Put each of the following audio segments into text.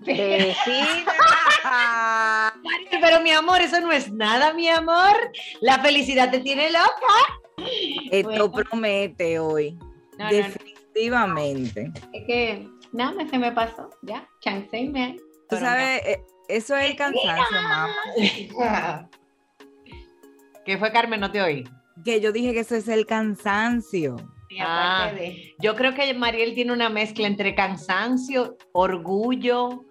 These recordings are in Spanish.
Vecina. Pero mi amor, eso no es nada, mi amor. La felicidad te tiene loca. Esto promete hoy. No, no, no. Definitivamente. Es que nada se me pasó. Ya, chancéme. Tú sabes, eh, eso es el cansancio, mamá. ¿Qué fue, Carmen? No te oí. Que yo dije que eso es el cansancio. Ah. de. Yo creo que Mariel tiene una mezcla entre cansancio, orgullo,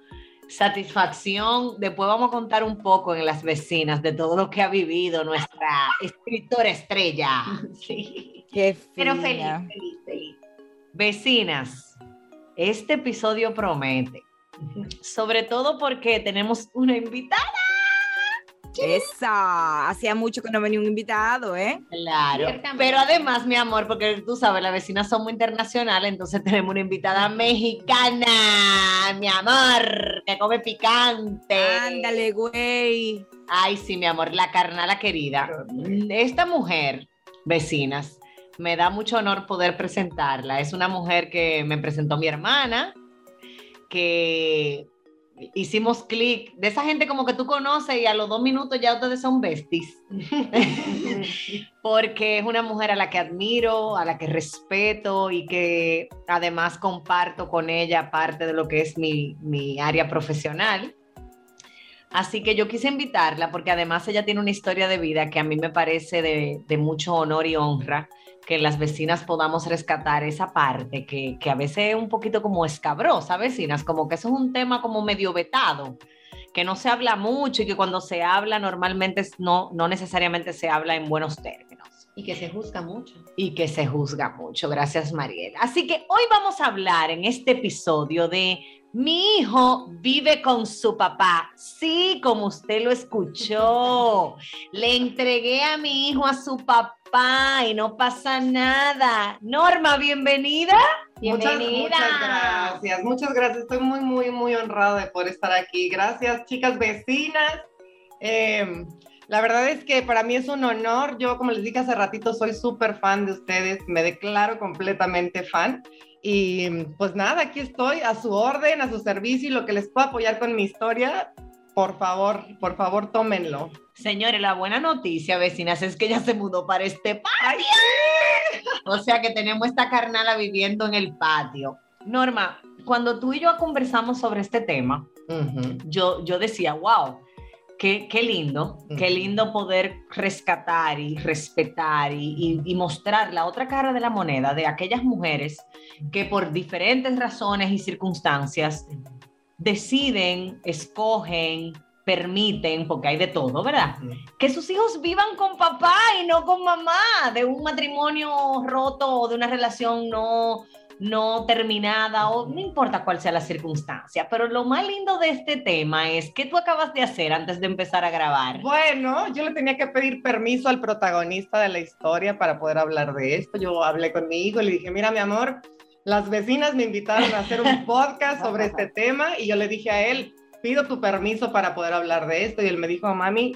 satisfacción. Después vamos a contar un poco en las vecinas de todo lo que ha vivido nuestra escritora estrella. Sí. Qué Pero feliz, feliz, feliz. Vecinas, este episodio promete, sobre todo porque tenemos una invitada. Esa. Hacía mucho que no venía un invitado, ¿eh? Claro. Pero además, mi amor, porque tú sabes, las vecinas son muy internacionales, entonces tenemos una invitada mexicana, mi amor, que come picante. Ándale, güey. Ay, sí, mi amor, la carnala querida. Esta mujer, vecinas, me da mucho honor poder presentarla. Es una mujer que me presentó mi hermana, que hicimos clic, de esa gente como que tú conoces y a los dos minutos ya ustedes son besties. porque es una mujer a la que admiro, a la que respeto y que además comparto con ella parte de lo que es mi, mi área profesional. Así que yo quise invitarla porque además ella tiene una historia de vida que a mí me parece de, de mucho honor y honra que las vecinas podamos rescatar esa parte que, que a veces es un poquito como escabrosa, vecinas, como que eso es un tema como medio vetado, que no se habla mucho y que cuando se habla normalmente no, no necesariamente se habla en buenos términos Y que se juzga mucho. y que se juzga mucho. Gracias, Mariel. Así que hoy vamos a hablar en este episodio de mi hijo vive con su papá. Sí, como usted lo escuchó. Le entregué a mi hijo a su papá y no pasa nada. Norma, bienvenida. Bienvenida. Muchas, muchas gracias, muchas gracias. Estoy muy, muy, muy honrada de poder estar aquí. Gracias, chicas vecinas. Eh, la verdad es que para mí es un honor. Yo, como les dije hace ratito, soy súper fan de ustedes. Me declaro completamente fan. Y pues nada, aquí estoy a su orden, a su servicio y lo que les puedo apoyar con mi historia, por favor, por favor, tómenlo. Señores, la buena noticia, vecinas, es que ella se mudó para este patio. O sea que tenemos esta carnala viviendo en el patio. Norma, cuando tú y yo conversamos sobre este tema, yo, yo decía, wow, qué, qué lindo, qué lindo poder rescatar y respetar y, y- y mostrar la otra cara de la moneda de aquellas mujeres que por diferentes razones y circunstancias deciden, escogen, permiten, porque hay de todo, ¿verdad? Que sus hijos vivan con papá y no con mamá, de un matrimonio roto o de una relación no, no terminada, o no importa cuál sea la circunstancia. Pero lo más lindo de este tema es que tú acabas de hacer antes de empezar a grabar. Bueno, yo le tenía que pedir permiso al protagonista de la historia para poder hablar de esto. Yo hablé con mi hijo y le dije, mira, mi amor, las vecinas me invitaron a hacer un podcast sobre este tema y yo le dije a él, pido tu permiso para poder hablar de esto y él me dijo, mami,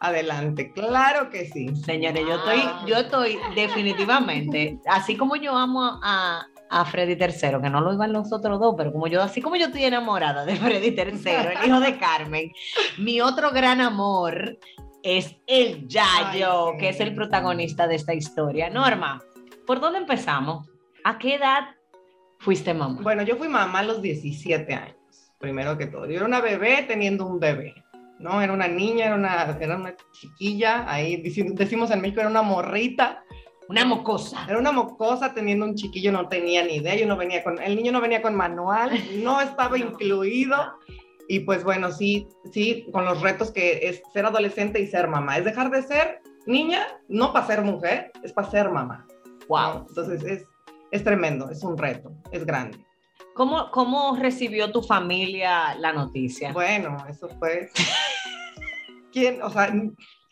adelante. Claro que sí. Señores, yo estoy, yo estoy definitivamente, así como yo amo a, a Freddy III, que no lo iban los otros dos, pero como yo, así como yo estoy enamorada de Freddy III, el hijo de Carmen, mi otro gran amor es el Yayo, Ay, sí. que es el protagonista de esta historia. Norma, ¿por dónde empezamos? ¿A qué edad fuiste mamá? Bueno, yo fui mamá a los 17 años, primero que todo. Yo era una bebé teniendo un bebé, ¿no? Era una niña, era una, era una chiquilla, ahí decimos en México, era una morrita, Una mocosa. era una mocosa teniendo un chiquillo, no tenía ni idea, yo no venía con, el niño no venía con manual, no estaba incluido. Y pues bueno, sí, sí, con los retos que es ser adolescente y ser mamá. Es dejar de ser niña, no para ser mujer, es para ser mamá. Wow. Entonces es, es tremendo, es un reto, es grande. ¿Cómo, ¿Cómo recibió tu familia la noticia? Bueno, eso fue. ¿Quién? O sea,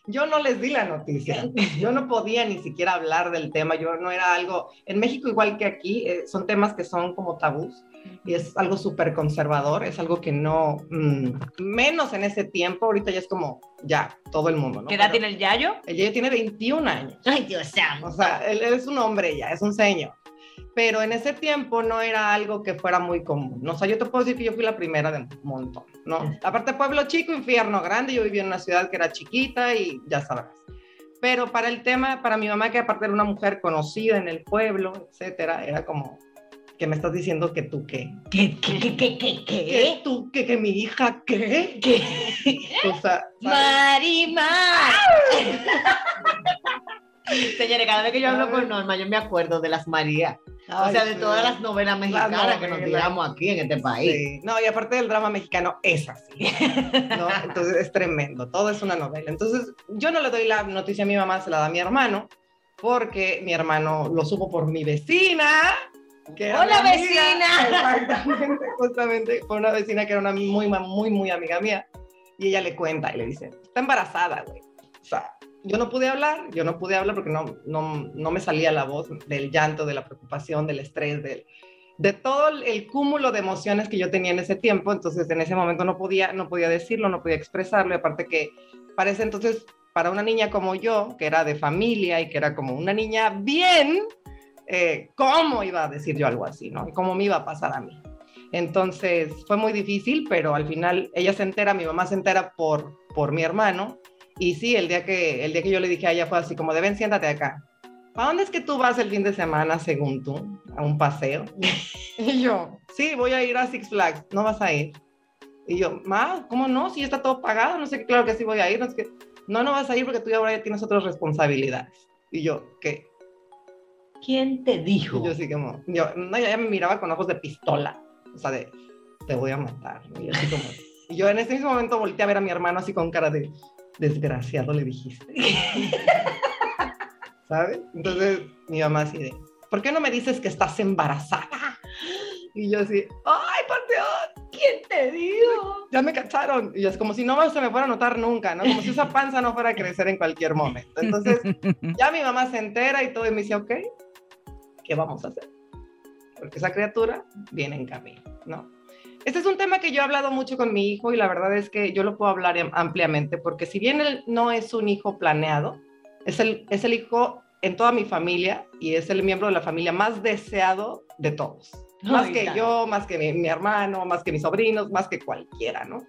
yo no les di la noticia. Yo no podía ni siquiera hablar del tema. Yo no era algo. En México, igual que aquí, eh, son temas que son como tabús y es algo súper conservador. Es algo que no. mm, menos en ese tiempo. Ahorita ya es como ya todo el mundo. ¿no? ¿Qué edad Pero tiene el Yayo? Ella tiene 21 años. Ay, Dios santo. O sea, él, él es un hombre ya, es un señor. Pero en ese tiempo no era algo que fuera muy común. ¿no? O sea, yo te puedo decir que yo fui la primera de un montón, ¿no? Aparte, pueblo chico, infierno grande, yo vivía en una ciudad que era chiquita y ya sabrás. Pero para el tema, para mi mamá, que aparte era una mujer conocida en el pueblo, etcétera, era como que me estás diciendo que tú qué. ¿Qué, qué, qué, qué, qué, ¿Qué qué? tú? ¿Que, que mi hija qué? ¿Qué? O sea, ¿sabes? Marimar. Señores, cada vez que yo hablo con Norma, yo me acuerdo de las Marías. O Ay, sea, de sí. todas las novelas mexicanas que nos tiramos aquí en este país. Sí. No, y aparte del drama mexicano es así. ¿no? Entonces es tremendo, todo es una novela. Entonces yo no le doy la noticia a mi mamá, se la da a mi hermano, porque mi hermano lo supo por mi vecina. Que ¡Hola, vecina! Exactamente, justamente, fue una vecina que era una muy, muy, muy amiga mía. Y ella le cuenta y le dice, está embarazada, güey. O sea, yo no pude hablar, yo no pude hablar porque no, no, no me salía la voz del llanto, de la preocupación, del estrés, del, de todo el, cúmulo de emociones que yo tenía en ese tiempo, entonces en ese momento no podía, no podía decirlo, no podía expresarlo, y aparte que parece entonces para una niña como yo, que era de familia y que era como una niña bien, eh, ¿cómo iba a decir yo algo así, no? ¿Y ¿Cómo me iba a pasar a mí? Entonces fue muy difícil, pero al final ella se entera, mi mamá se entera por, por mi hermano, y sí, el día, que, el día que yo le dije a ella fue así como, deben, siéntate acá. ¿Para dónde es que tú vas el fin de semana, según tú? ¿A un paseo? Y yo, sí, voy a ir a Six Flags, no vas a ir. Y yo, ma, ¿cómo no? Si ya está todo pagado, no sé qué, claro que sí voy a ir. No, sé qué. no, no vas a ir porque tú ahora ya tienes otras responsabilidades. Y yo, ¿qué? ¿Quién te dijo? Y yo así como, yo, no, ella me miraba con ojos de pistola, o sea, de, te voy a matar. Y yo, así como, y yo en ese mismo momento volteé a ver a mi hermano así con cara de, desgraciado le dijiste. ¿Sabes? Entonces mi mamá así de, ¿por qué no me dices que estás embarazada? Y yo así, ¡ay, por Dios! ¿Quién te dijo? Ya me cacharon. Y es como si no se me fuera a notar nunca, ¿no? Como si esa panza no fuera a crecer en cualquier momento. Entonces, ya mi mamá se entera y todo y me dice, ok, ¿qué vamos a hacer? Porque esa criatura viene en camino, ¿no? Este es un tema que yo he hablado mucho con mi hijo y la verdad es que yo lo puedo hablar am- ampliamente porque si bien él no es un hijo planeado, es el, es el hijo en toda mi familia y es el miembro de la familia más deseado de todos. Más que yo, más que mi, mi hermano, más que mis sobrinos, más que cualquiera, ¿no?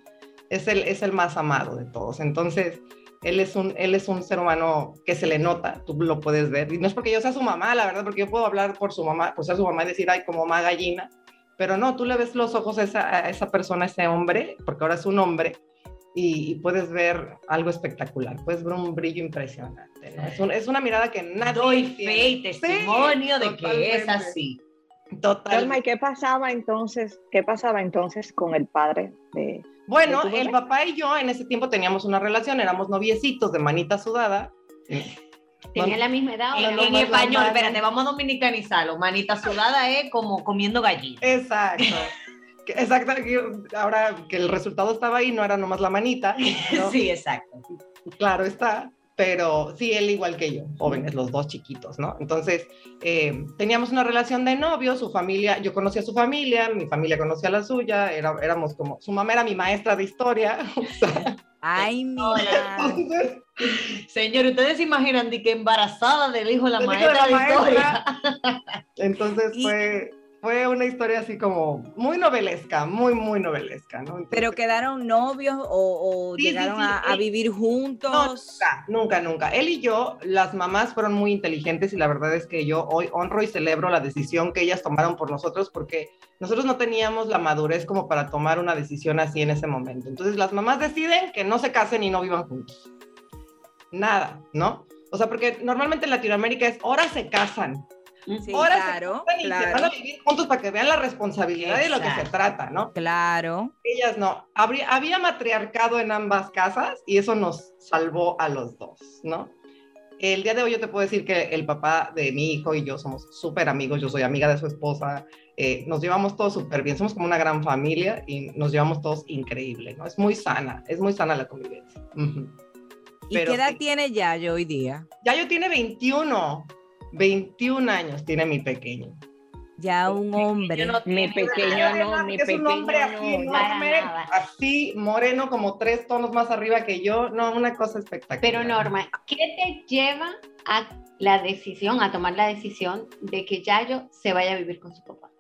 Es el, es el más amado de todos. Entonces, él es, un, él es un ser humano que se le nota, tú lo puedes ver. Y no es porque yo sea su mamá, la verdad, porque yo puedo hablar por su mamá, por ser su mamá y decir, ay, como mamá gallina. Pero no, tú le ves los ojos a esa, a esa persona, a ese hombre, porque ahora es un hombre, y, y puedes ver algo espectacular, puedes ver un brillo impresionante. ¿no? Es, un- es una mirada que nadie Doy tiene. fe y testimonio de que es así. Total. ¿y qué pasaba entonces? ¿Qué pasaba entonces con el padre de Bueno, ¿De tu el papá y yo en ese tiempo teníamos una relación, éramos noviecitos de manita sudada. ¿Tenía la misma edad? En, en español, espérate, vamos a dominicanizarlo. Manita sudada es como comiendo gallina. Exacto. Exacto, ahora que el resultado estaba ahí, no era nomás la manita, ¿no? Sí, exacto. claro está, pero sí, él igual que yo, jóvenes, los dos chiquitos, ¿no? Entonces, eh, teníamos una relación de novio, su familia, yo conocía a su familia, mi familia conocía a la suya, era, éramos como, su mamá era mi maestra de historia, o sea, Ay, mira. entonces, Señor, ¿ustedes se imaginan de que embarazada del hijo de la maestra de, la historia? maestra. Entonces fue, fue una historia así como muy novelesca, muy, muy novelesca, ¿no? Entonces, ¿Pero quedaron novios o, o Sí, sí, llegaron sí, a, vivir No, juntos? nunca, nunca, nunca. Él y yo, las mamás fueron muy inteligentes y la verdad es que yo hoy honro y celebro la decisión que ellas tomaron por nosotros porque nosotros no teníamos la madurez como para tomar una decisión así en ese momento. Entonces las mamás deciden que no se casen y no vivan juntos. Nada, ¿no? O sea, porque normalmente en Latinoamérica es ahora se casan, Sí, ahora claro, se casan y se van a claro, vivir juntos para que vean la responsabilidad de lo que se Exacto. trata, ¿no? claro. Ellas no. Habría, había matriarcado en ambas casas y eso nos salvó a los dos, ¿no? El día de hoy yo te puedo decir que el papá de mi hijo y yo somos súper amigos, yo soy amiga de su esposa, eh, nos llevamos todos súper bien, somos como una gran familia y nos llevamos todos increíble, ¿no? Es muy sana, es muy sana la convivencia. Ujú. ¿Y Pero qué edad sí. tiene Yayo hoy día? Ya yo tiene 21, 21 años tiene mi pequeño. Ya un hombre. no Mi pequeño Además no, mi es un hombre así no. Así moreno, como tres tonos más arriba que yo. No, una cosa espectacular. Pero Norma, ¿qué te lleva a la decisión, a tomar la decisión de que Yayo se vaya a vivir con su papá?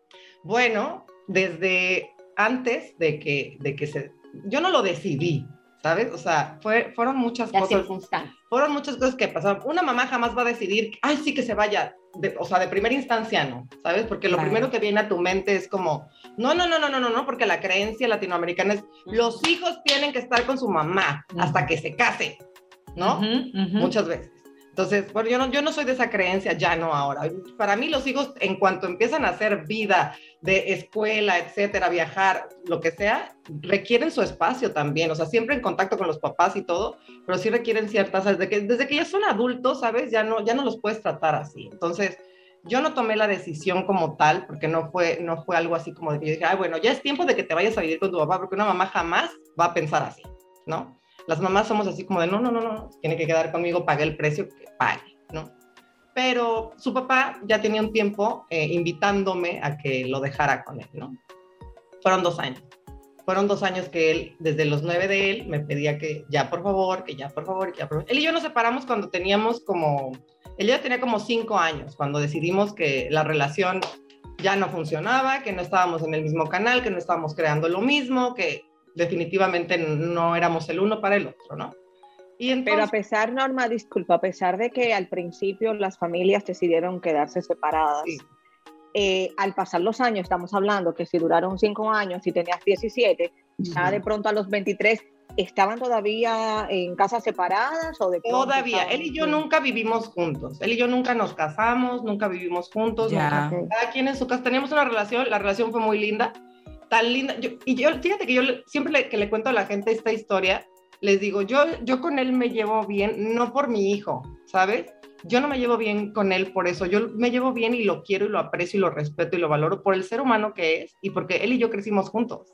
Bueno, desde antes de que, de que se... Yo no lo decidí, ¿sabes? O sea, fue, fueron muchas Las cosas. Fueron muchas cosas que pasaron. Una mamá jamás va a decidir, ay, sí que se vaya. De- o sea, de primera instancia no, ¿sabes? Porque lo Claro. primero que viene a tu mente es como, no, no, no, no, no, no, no, porque la creencia latinoamericana es, los hijos tienen que estar con su mamá hasta que se case, ¿no? Muchas veces. Entonces, bueno, yo no, yo no soy de esa creencia, ya no ahora. Para mí los hijos, en cuanto empiezan a hacer vida de escuela, etcétera, viajar, lo que sea, requieren su espacio también, o sea, siempre en contacto con los papás y todo, pero sí requieren ciertas, desde que, desde que ya son adultos, ¿sabes? Ya no, ya no los puedes tratar así. Entonces, yo no tomé la decisión como tal, porque no fue, no fue algo así como de que yo dije, ay, bueno, ya es tiempo de que te vayas a vivir con tu papá, porque una mamá jamás va a pensar así, ¿no? Las mamás somos así como de, no, no, no, no, tiene que quedar conmigo, pague el precio que pague, ¿no? Pero su papá ya tenía un tiempo eh, invitándome a que lo dejara con él, ¿no? Fueron dos años. Fueron dos años que él, desde los nueve de él, me pedía que ya por favor, que ya por favor, que ya por favor. Él y yo nos separamos cuando teníamos como, él ya tenía como cinco años, cuando decidimos que la relación ya no funcionaba, que no estábamos en el mismo canal, que no estábamos creando lo mismo, que definitivamente no éramos el uno para el otro, ¿no? Y Pero a entonces, pesar, Norma, disculpa, a pesar de que al principio las familias decidieron quedarse separadas, Sí. eh, al pasar los años, estamos hablando que si duraron cinco años y tenías 17, ya de pronto a los 23, ¿estaban todavía en casas separadas o de Todavía, estaban- él y yo nunca vivimos juntos. Él y yo nunca nos casamos, nunca vivimos juntos. Ya. nunca- cada quien en su casa. Teníamos una relación, la relación fue muy linda, tan linda. Yo- y yo, fíjate que yo siempre le- que le cuento a la gente esta historia, les digo, yo, yo con él me llevo bien, no por mi hijo, ¿sabes? Yo no me llevo bien con él por eso. Yo me llevo bien y lo quiero y lo aprecio y lo respeto y lo valoro por el ser humano que es y porque él y yo crecimos juntos.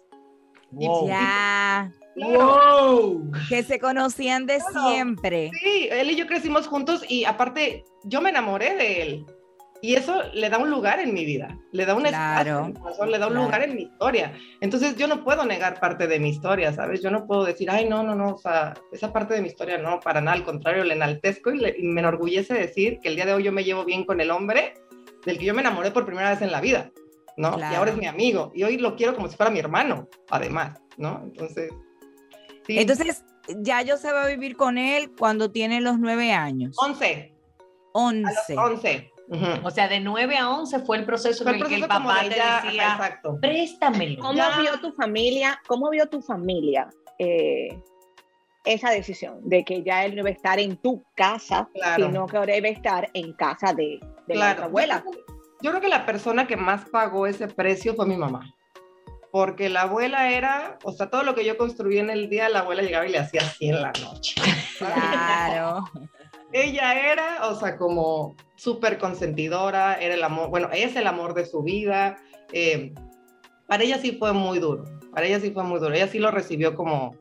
Wow. Ya, Claro. que se conocían de Claro. siempre. Sí, él y yo crecimos juntos y aparte yo me enamoré de él. Y eso le da un lugar en mi vida, le da un espacio, Claro, corazón, le da un claro. lugar en mi historia. Entonces yo no puedo negar parte de mi historia, ¿sabes? Yo no puedo decir, ay, no, no, no, o sea, esa parte de mi historia no, para nada, al contrario, le enaltezco y, le- y me enorgullece decir que el día de hoy yo me llevo bien con el hombre del que yo me enamoré por primera vez en la vida, ¿no? Y ahora es mi amigo y hoy lo quiero como si fuera mi hermano, además, ¿no? Entonces... sí. Entonces, Yayo se va a vivir con él cuando tiene los nueve años. 11, a Once. Los 11. Ujú. O sea, de 9 a 11 fue el proceso Fue en el el que el papá ajá, decía, exacto. préstamelo. ¿Cómo Ya. vio tu familia, cómo vio tu familia eh, esa decisión de que ya él no iba a estar en tu casa, Claro. sino que ahora iba a estar en casa de, de la Claro. abuela? Yo creo, que, yo creo que la persona que más pagó ese precio fue mi mamá. Porque la abuela era, o sea, todo lo que yo construí en el día, la abuela llegaba y le hacía así en la noche. Claro. Ella era, o sea, como súper consentidora, era el amor, bueno, es el amor de su vida. eh, para ella sí fue muy duro, para ella sí fue muy duro. Ella sí lo recibió como,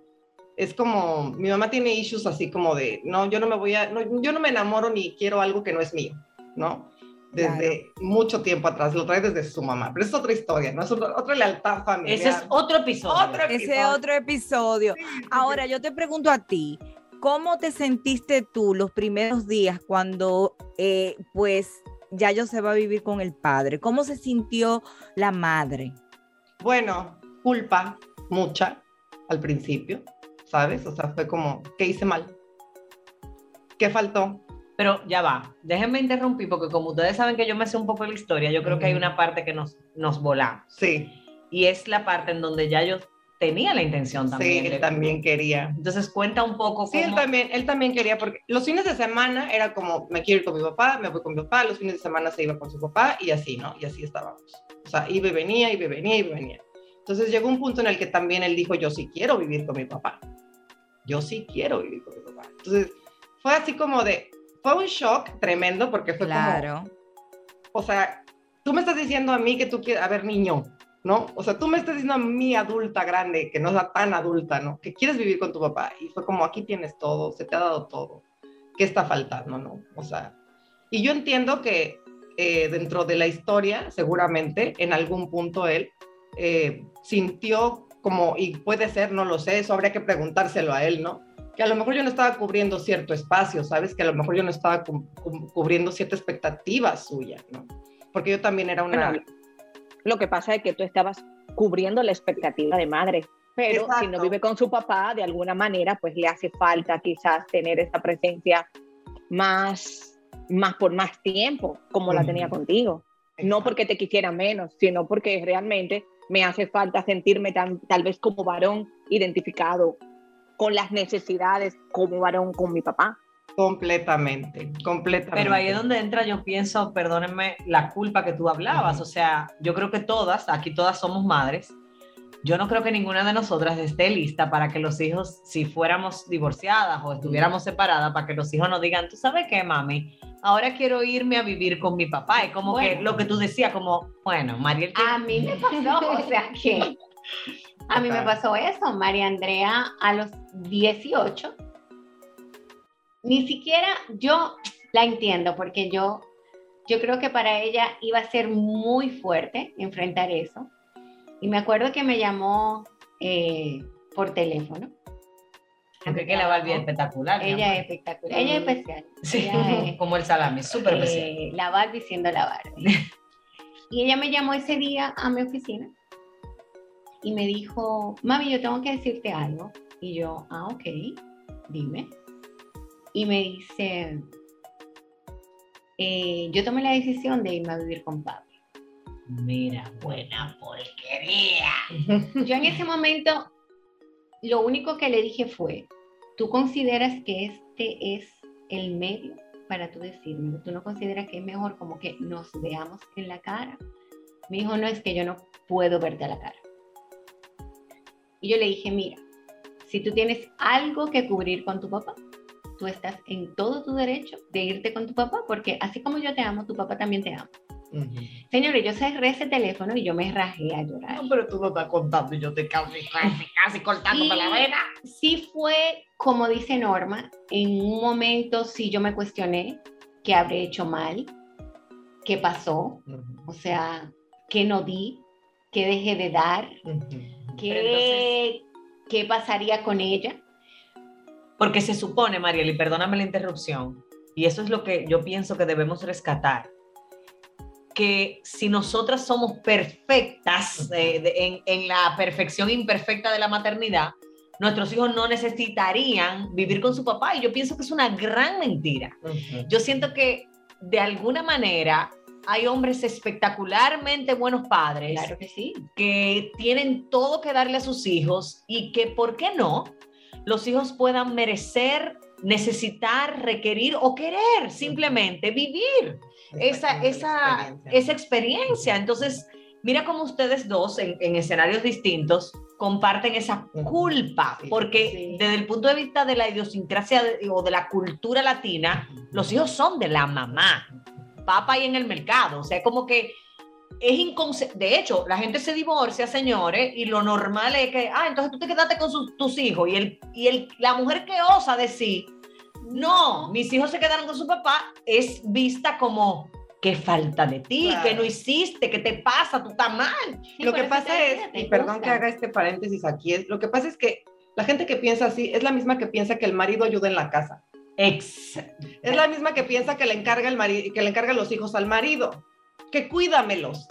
es como, mi mamá tiene issues así como de, no, yo no me voy a, no, yo no me enamoro ni quiero algo que no es mío, ¿no? Desde mucho tiempo atrás, lo trae desde su mamá, pero es otra historia, ¿no? Es otra, otra lealtad familiar. Ese es otro episodio. Otro Ese episodio. otro episodio. Sí, sí, sí. Ahora, yo te pregunto a ti, ¿cómo te sentiste tú los primeros días cuando, eh, pues, Yayo se va a vivir con el padre. ¿Cómo se sintió la madre? Bueno, culpa, mucha, al principio, ¿sabes? O sea, fue como, ¿qué hice mal? ¿Qué faltó? Pero ya va, déjenme interrumpir porque como ustedes saben que yo me sé un poco de la historia, yo creo que hay una parte que nos, nos volamos. Sí, Y es la parte en donde ya yo tenía la intención también. sí, él también quería. Entonces cuenta un poco Sí, él cómo- también, él también quería, porque los fines de semana era como, me quiero ir con mi papá, me voy con mi papá, los fines de semana se iba con su papá y así, ¿no? Y así estábamos. O sea, iba y venía, iba y venía, iba y venía. Entonces llegó un punto en el que también él dijo, yo sí quiero vivir con mi papá. Yo sí quiero vivir con mi papá. Entonces fue así como de, fue un shock tremendo porque fue como, Claro. o sea, tú me estás diciendo a mí que tú quieres, a ver, niño, ¿no? O sea, tú me estás diciendo a mí, adulta, grande, que no es tan adulta, ¿no? Que quieres vivir con tu papá. Y fue como, aquí tienes todo, se te ha dado todo. ¿Qué está faltando, no? O sea, y yo entiendo que eh, dentro de la historia, seguramente, en algún punto él eh, sintió como, y puede ser, no lo sé, eso habría que preguntárselo a él, ¿no? Que a lo mejor yo no estaba cubriendo cierto espacio, ¿sabes? Que a lo mejor yo no estaba cu- cubriendo cierta expectativa suya, ¿no? Porque yo también era una... Bueno, Lo que pasa es que tú estabas cubriendo la expectativa de madre, pero si no vive con su papá, de alguna manera, pues le hace falta quizás tener esa presencia más, más por más tiempo, como la tenía contigo. No porque te quisiera menos, sino porque realmente me hace falta sentirme tan, tal vez como varón identificado con las necesidades como varón con mi papá. Completamente, completamente. Pero ahí es donde entra, yo pienso, perdónenme, la culpa que tú hablabas. O sea, yo creo que todas, aquí todas somos madres. Yo no creo que ninguna de nosotras esté lista para que los hijos, si fuéramos divorciadas o estuviéramos separadas, para que los hijos nos digan, tú sabes qué, mami, ahora quiero irme a vivir con mi papá. Es como que lo que tú decías, como, bueno, Mariel, tiene- A mí me pasó, o sea que a mí me pasó eso, María Andrea a los 18. Ni siquiera yo la entiendo porque yo yo creo que para ella iba a ser muy fuerte enfrentar eso. Y me acuerdo que me llamó eh, por teléfono. porque que la Barbie es espectacular. Ella es espectacular, ella es especial. Sí, Ella es- como el salami, súper especial. eh, la Barbie siendo la Barbie. y ella me llamó ese día a mi oficina y me dijo, mami, yo tengo que decirte algo. Y yo, ah, ok, dime. Y me dice, "Eh, yo tomé la decisión de irme a vivir con Pablo. Mira, buena porquería. Yo en ese momento, lo único que le dije fue, ¿tú consideras que este es el medio para tú decirme? ¿Tú no consideras que es mejor como que nos veamos en la cara? Me dijo, no es que yo no puedo verte a la cara. Y yo le dije, mira, si tú tienes algo que cubrir con tu papá, tú estás en todo tu derecho de irte con tu papá, porque así como yo te amo, tu papá también te ama. Ujú. Señores, yo cerré ese teléfono y yo me rajé a llorar. No, pero tú no estás contando y yo te casi, casi, casi cortándome la Y vena. Sí fue, como dice Norma, en un momento sí yo me cuestioné qué habré hecho mal, qué pasó, Ujú. o sea, qué no di, qué dejé de dar, Ujú. qué, qué pasaría con ella. Porque se supone, Mariel, y perdóname la interrupción, y eso es lo que yo pienso que debemos rescatar, que si nosotras somos perfectas eh, de- en, en la perfección imperfecta de la maternidad, nuestros hijos no necesitarían vivir con su papá. Y yo pienso que es una gran mentira. Yo siento que de alguna manera hay hombres espectacularmente buenos padres Claro que sí. que tienen todo que darle a sus hijos y que, ¿por qué no? Los hijos puedan merecer, necesitar, requerir o querer simplemente vivir esa, esa, experiencia. esa experiencia. Entonces, mira cómo ustedes dos en, en escenarios distintos comparten esa culpa, Sí, porque sí. desde el punto de vista de la idiosincrasia de- o de la cultura latina, los hijos son de la mamá, papá y en el mercado, o sea, como que es inconce de hecho, la gente se divorcia, señores, y lo normal es que, ah, entonces tú te quedaste con sus- tus hijos y, el, y el, la mujer que osa decir, no, mis hijos se quedaron con su papá, es vista como, qué falta de ti, Claro. que no hiciste, qué te pasa, tú estás mal. Sí, lo que pasa te es, y perdón que haga este paréntesis aquí, es, lo que pasa es que la gente que piensa así es la misma que piensa que el marido ayuda en la casa. Ex. Es la misma que piensa que le encarga el mari- que le encarga los hijos al marido. Que cuídamelos.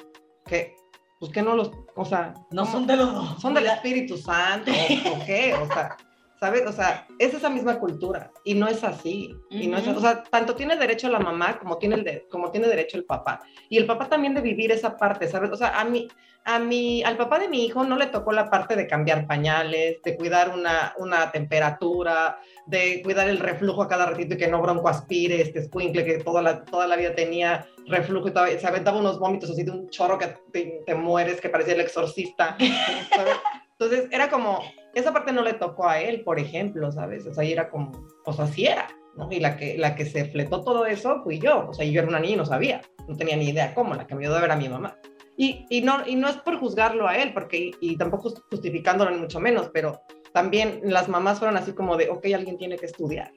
Que, pues que no los, o sea, No son de los dos. son del Espíritu Santo, ¿o qué? O sea, ¿sabes? O sea, es esa misma cultura y no es así. Y no es, o sea, tanto tiene derecho la mamá como tiene, el de- como tiene derecho el papá. Y el papá también de vivir esa parte, ¿sabes? O sea, a mí, a mí, al papá de mi hijo no le tocó la parte de cambiar pañales, de cuidar una, una temperatura, de cuidar el reflujo a cada ratito y que no broncoaspire este escuincle que toda la, toda la vida tenía reflujo y todavía- se aventaba unos vómitos así de un chorro que te, te mueres, que parecía el exorcista. ¿sabes? Entonces era como, esa parte no le tocó a él, por ejemplo, ¿sabes? O sea, era como, pues así era, ¿no? Y la que, la que se fletó todo eso fui yo, o sea, yo era una niña y no sabía, no tenía ni idea cómo, la que me ayudó a ver a mi mamá. Y, y, no, y no es por juzgarlo a él, porque, y tampoco justificándolo ni mucho menos, pero también las mamás fueron así como de, ok, alguien tiene que estudiar,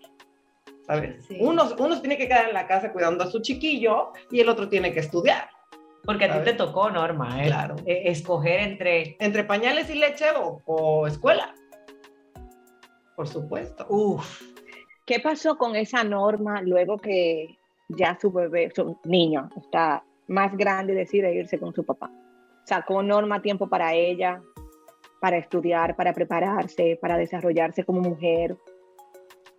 ¿sabes? Sí. Uno, uno se tiene que quedar en la casa cuidando a su chiquillo y el otro tiene que estudiar. Porque a ti te tocó, Norma, ¿eh? Claro. Eh, escoger entre. Entre pañales y leche o, o escuela. Por supuesto. Uf. ¿Qué pasó con esa norma luego que ya su bebé, su niño, está más grande y decide irse con su papá? Sacó norma tiempo para ella, para estudiar, para prepararse, para desarrollarse como mujer.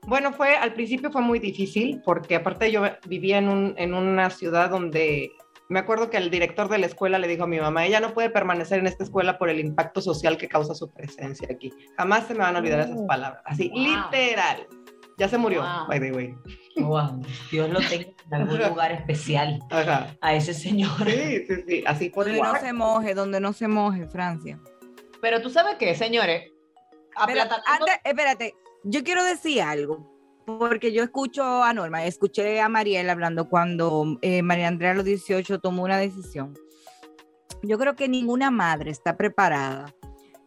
Bueno, fue, al principio fue muy difícil porque aparte yo vivía en, un, en una ciudad donde me acuerdo que el director de la escuela le dijo a mi mamá, ella no puede permanecer en esta escuela por el impacto social que causa su presencia aquí. Jamás se me van a olvidar esas Oh. palabras. Así, Wow. literal. Ya se murió, Wow. by the way. Wow. Dios lo tenga en algún lugar especial Ajá. a ese señor. Sí, sí, sí. Así por Donde no se moje, donde no se moje, Francia. Pero tú sabes qué, señores. Pero antes, espérate, yo quiero decir algo, porque yo escucho a Norma, escuché a Mariela hablando cuando eh, María Andrea a los 18 tomó una decisión. Yo creo que ninguna madre está preparada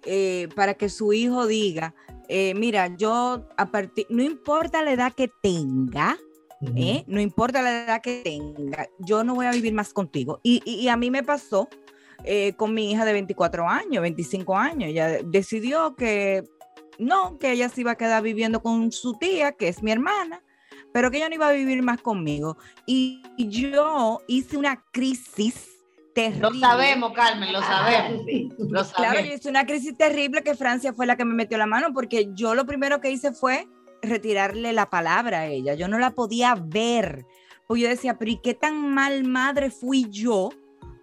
eh, para que su hijo diga, eh, mira, yo a partir, no importa la edad que tenga. ¿eh? No importa la edad que tenga, yo no voy a vivir más contigo. Y, y- y a mí me pasó con mi hija de 24 años, 25 años. Ella decidió que no, que ella se iba a quedar viviendo con su tía, que es mi hermana, pero que ella no iba a vivir más conmigo. Y yo hice una crisis terrible. Lo sabemos, Carmen, lo sabemos. sí. Lo Claro, yo sabemos. hice una crisis terrible que Francia fue la que me metió la mano porque yo lo primero que hice fue retirarle la palabra a ella. Yo no la podía ver. Pues yo decía, pero ¿y qué tan mal madre fui yo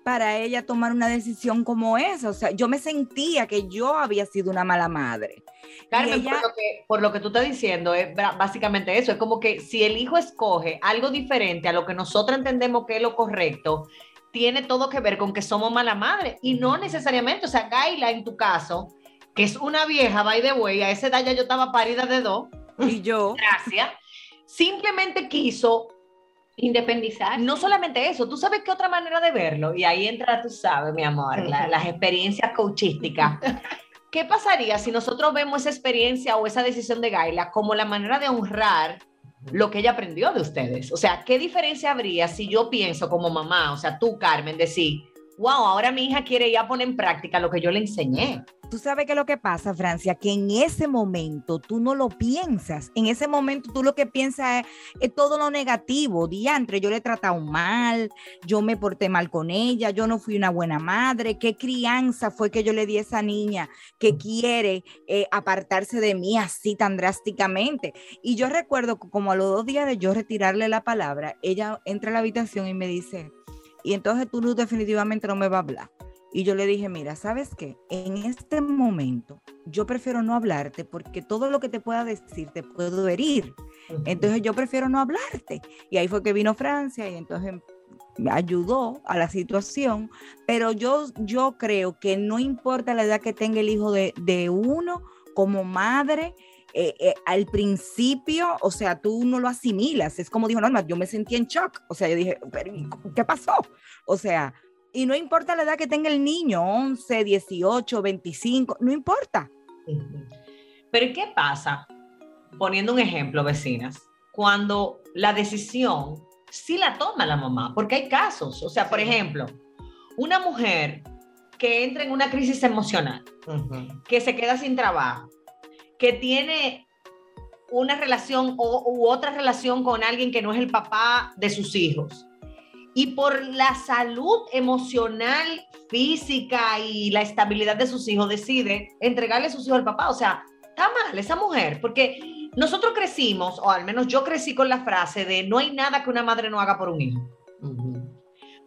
para ella tomar una decisión como esa? O sea, yo me sentía que yo había sido una mala madre. Carmen, ella- por, lo que, por lo que tú estás diciendo, es básicamente eso. Es como que si el hijo escoge algo diferente a lo que nosotros entendemos que es lo correcto, tiene todo que ver con que somos mala madre. Y no necesariamente, o sea, Gaila, en tu caso, que es una vieja, by the way, a esa edad ya yo estaba parida de dos, Y yo, gracias, simplemente quiso Independizar. no solamente eso, tú sabes qué otra manera de verlo, y ahí entra, tú sabes, mi amor, la- las experiencias coachísticas. ¿Qué pasaría si nosotros vemos esa experiencia o esa decisión de Gaila como la manera de honrar lo que ella aprendió de ustedes? O sea, ¿qué diferencia habría si yo pienso como mamá, o sea, tú, Carmen, decir, wow, ahora mi hija quiere ya poner en práctica lo que yo le enseñé? Tú sabes qué es lo que pasa, Francia, que en ese momento tú no lo piensas. En ese momento tú lo que piensas es, todo lo negativo. Diantre, yo le he tratado mal, yo me porté mal con ella, yo no fui una buena madre. ¿Qué crianza fue que yo le di a esa niña que quiere eh, apartarse de mí así tan drásticamente? Y yo recuerdo que como a los dos días de yo retirarle la palabra, ella entra a la habitación y me dice, y entonces tú definitivamente no me vas a hablar. Y yo le dije, mira, ¿sabes qué? En este momento yo prefiero no hablarte porque todo lo que te pueda decir te puedo herir. Entonces yo prefiero no hablarte. Y ahí fue que vino Francia y entonces me ayudó a la situación. Pero yo, yo creo que no importa la edad que tenga el hijo de, de uno como madre. Eh, eh, al principio, o sea, tú no lo asimilas. Es como dijo Norma, yo me sentí en shock. O sea, yo dije, pero ¿y ¿qué pasó? O sea, y no importa la edad que tenga el niño, 11, 18, 25, no importa. Pero ¿y ¿qué pasa? Poniendo un ejemplo, vecinas, cuando la decisión sí la toma la mamá, porque hay casos, o sea, por ejemplo, una mujer que entra en una crisis emocional, Ujú. que se queda sin trabajo, que tiene una relación o, u otra relación con alguien que no es el papá de sus hijos. Y por la salud emocional, física y la estabilidad de sus hijos decide entregarle a sus hijos al papá. O sea, está mal esa mujer, porque nosotros crecimos, o al menos yo crecí con la frase de no hay nada que una madre no haga por un hijo.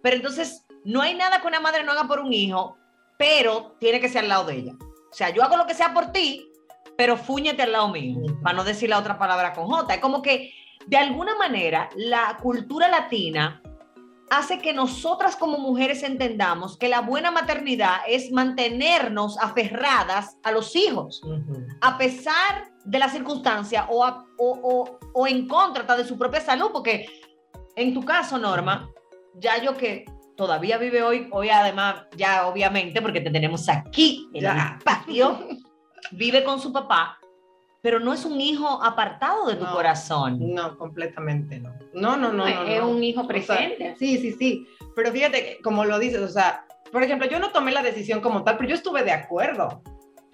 Pero entonces, no hay nada que una madre no haga por un hijo, pero tiene que ser al lado de ella. O sea, yo hago lo que sea por ti, pero fúñete al lado mío, para no decir la otra palabra con J. Es como que, de alguna manera, la cultura latina hace que nosotras como mujeres entendamos que la buena maternidad es mantenernos aferradas a los hijos, a pesar de la circunstancia o, a- o, o- o en contra de su propia salud, porque en tu caso, Norma, ya yo que todavía vive hoy, hoy además, ya obviamente, porque te tenemos aquí en el patio, vive con su papá, pero no es un hijo apartado de tu No. corazón. No, completamente no. No, no, no. no, es no. un hijo O sea, presente. sí, sí, sí. Pero fíjate, como lo dices, o sea, por ejemplo, yo no tomé la decisión como tal, pero yo estuve de acuerdo.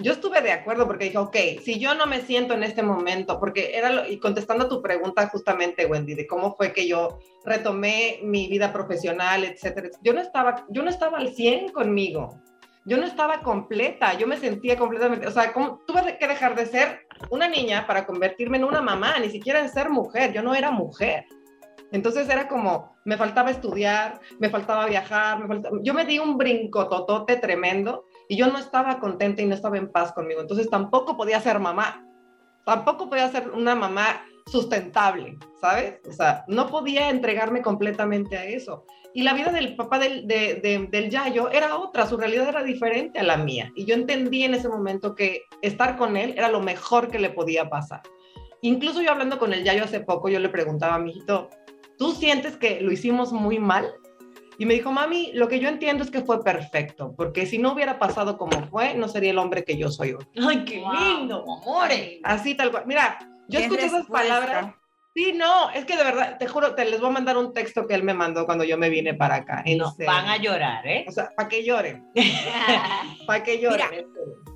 Yo estuve de acuerdo porque dije, ok, si yo no me siento en este momento, porque era, lo, y contestando a tu pregunta justamente, Wendy, de cómo fue que yo retomé mi vida profesional, etcétera, yo no estaba, yo no estaba al 100 conmigo. Yo no estaba completa, yo me sentía completamente, o sea, ¿cómo, tuve que dejar de ser una niña para convertirme en una mamá, ni siquiera en ser mujer, yo no era mujer. Entonces era como, me faltaba estudiar, me faltaba viajar, me faltaba- yo me di un brinco totote tremendo y yo no estaba contenta y no estaba en paz conmigo. Entonces tampoco podía ser mamá, tampoco podía ser una mamá sustentable, ¿sabes? O sea, no podía entregarme completamente a eso. Y la vida del papá del, de- de- del Yayo era otra, su realidad era diferente a la mía. Y yo entendí en ese momento que estar con él era lo mejor que le podía pasar. Incluso yo hablando con el Yayo hace poco, yo le preguntaba a mi hijito, ¿tú sientes que lo hicimos muy mal? Y me dijo, mami, lo que yo entiendo es que fue perfecto, porque si no hubiera pasado como fue, no sería el hombre que yo soy hoy. Ay, qué lindo, amores. Así tal cual. Mira, yo escuché esas palabras. Sí, no, es que de verdad, te juro, te les voy a mandar un texto que él me mandó cuando yo me vine para acá. No, van a llorar, ¿eh? O sea, para que lloren, para que lloren. Mira.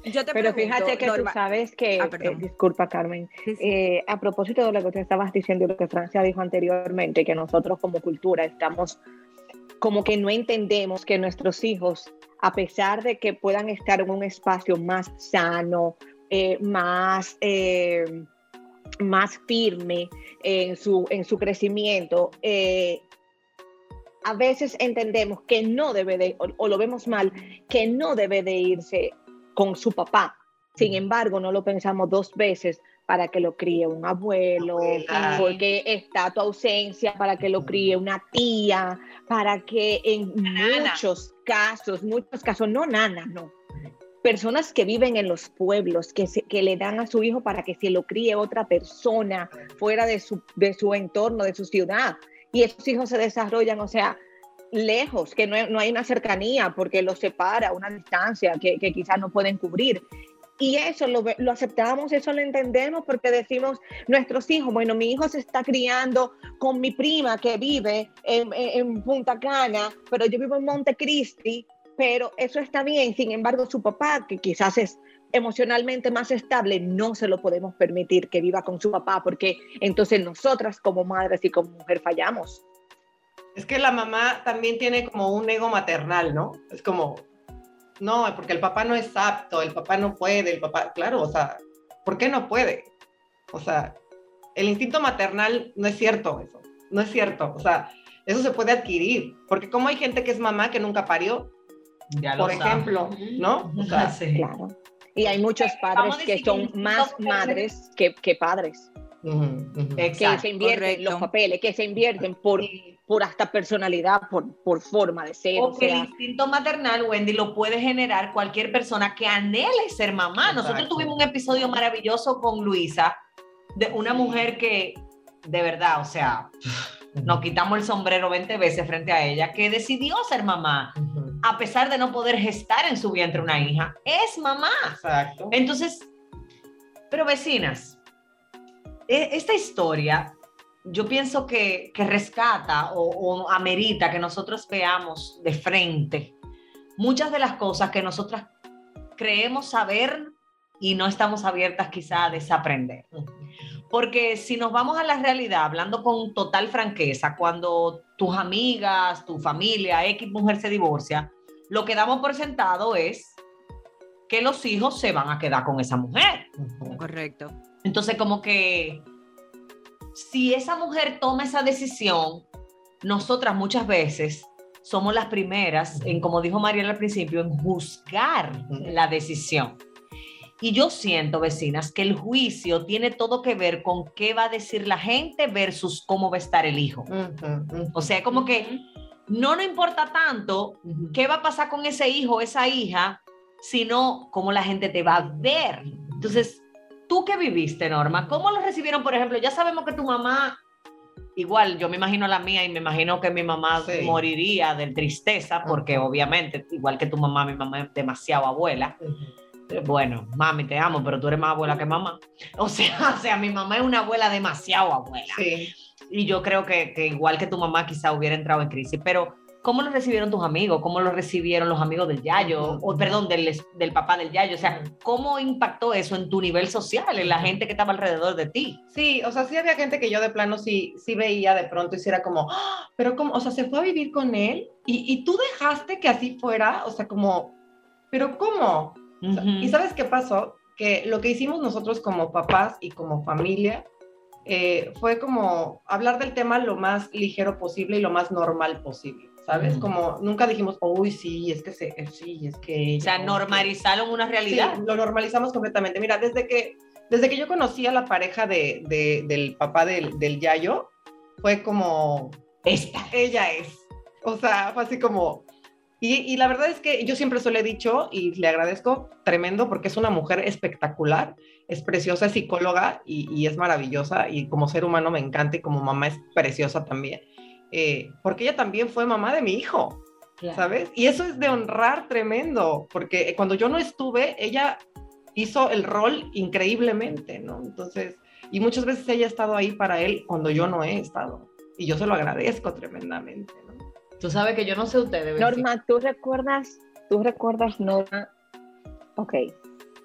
Yo te Pero pregunto, fíjate que Norma- tú sabes que, Ah, eh, disculpa Carmen, Sí, sí. eh, a propósito de lo que tú estabas diciendo y lo que Francia dijo anteriormente, que nosotros como cultura estamos como que no entendemos que nuestros hijos, a pesar de que puedan estar en un espacio más sano, eh, más, eh, más firme en su, en su crecimiento, eh, a veces entendemos que no debe de, o, o lo vemos mal, que no debe de irse con su papá. Sin embargo, no lo pensamos dos veces para que lo críe un abuelo, Abuela. porque está tu ausencia, para que lo críe una tía, para que en muchos casos, muchos casos, no nana, no. Personas que viven en los pueblos, que, se- que le dan a su hijo para que se lo críe otra persona fuera de su, de su entorno, de su ciudad. Y esos hijos se desarrollan, o sea, lejos, que no no hay una cercanía porque los separa una distancia que, que quizás no pueden cubrir. Y eso lo, lo aceptamos, eso lo entendemos porque decimos, nuestros hijos, bueno, mi hijo se está criando con mi prima que vive en, en- en Punta Cana, pero yo vivo en Montecristi, pero eso está bien. Sin embargo, su papá, que quizás es emocionalmente más estable, no se lo podemos permitir que viva con su papá porque entonces nosotras como madres y como mujer fallamos. Es que la mamá también tiene como un ego maternal, ¿no? Es como, no, porque el papá no es apto, el papá no puede, el papá, claro, o sea, ¿por qué no puede? O sea, el instinto maternal no es cierto eso, no es cierto, o sea, eso se puede adquirir, porque como hay gente que es mamá que nunca parió, Ya por ejemplo, ¿no? O sea, Sí. Claro. Y hay muchos padres que son el más instinto maternal- madres que, que padres, ujú, ujú. que Exacto. se invierten correcto. los papeles, que se invierten por, por hasta personalidad, por, por forma de ser. O o que el sea, instinto maternal, Wendy, lo puede generar cualquier persona que anhele ser mamá. Nosotros Exacto. tuvimos un episodio maravilloso con Luisa, de una mujer que, de verdad, o sea, nos quitamos el sombrero 20 veces frente a ella, que decidió ser mamá, Ujú. A pesar de no poder gestar en su vientre una hija. Es mamá. Exacto. Entonces, pero vecinas, e- esta historia yo pienso que, que rescata o, o amerita que nosotros veamos de frente muchas de las cosas que nosotras creemos saber y no estamos abiertas quizá a desaprender. Porque si nos vamos a la realidad, hablando con total franqueza, cuando tus amigas, tu familia, X mujer se divorcia, lo que damos por sentado es que los hijos se van a quedar con esa mujer. Correcto. Entonces, como que si esa mujer toma esa decisión, nosotras muchas veces somos las primeras en, como dijo Mariela al principio, en juzgar la decisión. Y yo siento, vecinas, que el juicio tiene todo que ver con qué va a decir la gente versus cómo va a estar el hijo. O sea, como que no nos importa tanto qué va a pasar con ese hijo, esa hija, sino cómo la gente te va a ver. Entonces, tú qué viviste, Norma, ¿cómo lo recibieron, por ejemplo? Ya sabemos que tu mamá, igual, yo me imagino la mía y me imagino que mi mamá Sí. moriría de tristeza, porque obviamente, igual que tu mamá, mi mamá es demasiado abuela. Bueno, mami, te amo, pero tú eres más abuela que mamá. O sea, o sea, mi mamá es una abuela demasiado abuela. Sí. Y yo creo que, que igual que tu mamá quizá hubiera entrado en crisis, pero ¿cómo lo recibieron tus amigos? ¿Cómo lo recibieron los amigos del Yayo? O perdón, del, del papá del Yayo. O sea, ¿cómo impactó eso en tu nivel social, en la gente que estaba alrededor de ti? Sí, o sea, sí había gente que yo de plano sí, sí veía de pronto y sí era como, "Ah, pero como, o sea, se fue a vivir con él y, y tú dejaste que así fuera, o sea, como, pero ¿cómo? O sea, ¿Y sabes qué pasó? Que lo que hicimos nosotros como papás y como familia eh, fue como hablar del tema lo más ligero posible y lo más normal posible, ¿sabes? Como nunca dijimos, uy, sí, es que se, eh, sí, es que... O sea, normalizaron una realidad. Sí, lo normalizamos completamente. Mira, desde que, desde que yo conocí a la pareja de, de- del papá del, del Yayo, fue como, Esta. ella es. O sea, fue así como... Y, y la verdad es que yo siempre se lo he dicho y le agradezco tremendo porque es una mujer espectacular, es preciosa, es psicóloga y, y es maravillosa y como ser humano me encanta y como mamá es preciosa también. Eh, porque ella también fue mamá de mi hijo. ¿sabes? Y eso es de honrar tremendo, porque cuando yo no estuve, ella hizo el rol increíblemente, ¿no? Entonces, y muchas veces ella ha estado ahí para él cuando yo no he estado. Y yo se lo agradezco tremendamente, ¿no? Tú sabes que yo no sé ustedes. Norma, ¿tú recuerdas, tú recuerdas, Norma? Ok,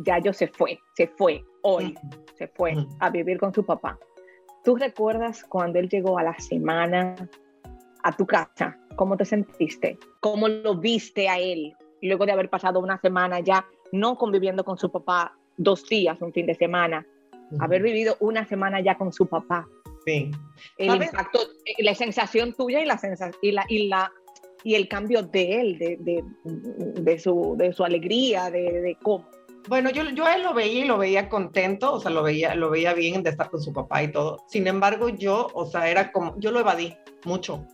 ya yo se fue, se fue, hoy, se fue a vivir con su papá. ¿Tú recuerdas cuando él llegó a la semana a tu casa? ¿Cómo te sentiste? ¿Cómo lo viste a él luego de haber pasado una semana ya no conviviendo con su papá dos días, un fin de semana? Haber vivido una semana ya con su papá. Sí. El impacto, eh, la sensación tuya y la sensa- y la, y la y el cambio de él, de, de, de su, de su alegría, de, de cómo. Bueno, yo, yo a él lo veía y lo veía contento, o sea, lo veía, lo veía bien de estar con su papá y todo. Sin embargo, yo, o sea, era como, yo lo evadí mucho.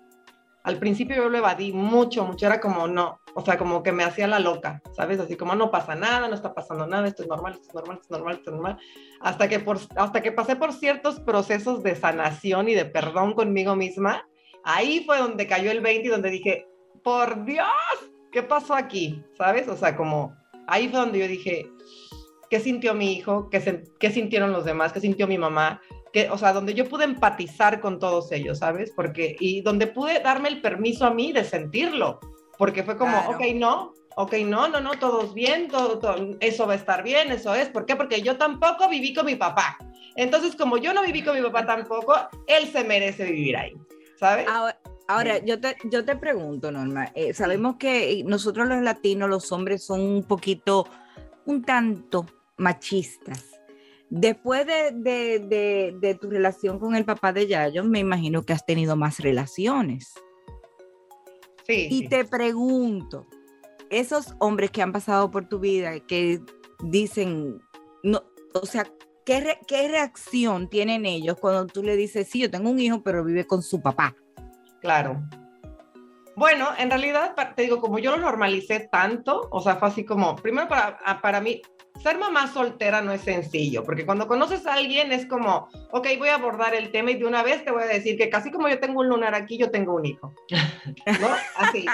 Al principio yo lo evadí mucho, mucho, era como, no, o sea, como que me hacía la loca, ¿sabes? Así como, no pasa nada, no está pasando nada, esto es normal, esto es normal, esto es normal, esto es normal. Hasta que, por, hasta que pasé por ciertos procesos de sanación y de perdón conmigo misma, ahí fue donde cayó el 20 y donde dije, por Dios, ¿qué pasó aquí? ¿Sabes? O sea, como, ahí fue donde yo dije, ¿qué sintió mi hijo? ¿Qué, sen- qué sintieron los demás? ¿Qué sintió mi mamá? Que, o sea, donde yo pude empatizar con todos ellos, ¿sabes? Porque, y donde pude darme el permiso a mí de sentirlo, porque fue como, Claro. ok, no, ok, no, no, no, todos bien, todo, todo- eso va a estar bien, eso es, ¿por qué? Porque yo tampoco viví con mi papá. Entonces, como yo no viví con mi papá tampoco, él se merece vivir ahí, ¿sabes? Ahora, ahora, yo, te, yo te pregunto, Norma, eh, sabemos que nosotros los latinos, los hombres, son un poquito, un tanto machistas. Después de, de- de- de tu relación con el papá de Yayo, me imagino que has tenido más relaciones. Sí, Y sí. te pregunto, esos hombres que han pasado por tu vida, que dicen, no, o sea, ¿qué, re- qué reacción tienen ellos cuando tú le dices, sí, yo tengo un hijo, pero vive con su papá? Claro. Bueno, en realidad, te digo, como yo lo normalicé tanto, o sea, fue así como, primero para, para mí, ser mamá soltera no es sencillo, porque cuando conoces a alguien es como, ok, voy a abordar el tema y de una vez te voy a decir que casi como yo tengo un lunar aquí, yo tengo un hijo. ¿No? Así.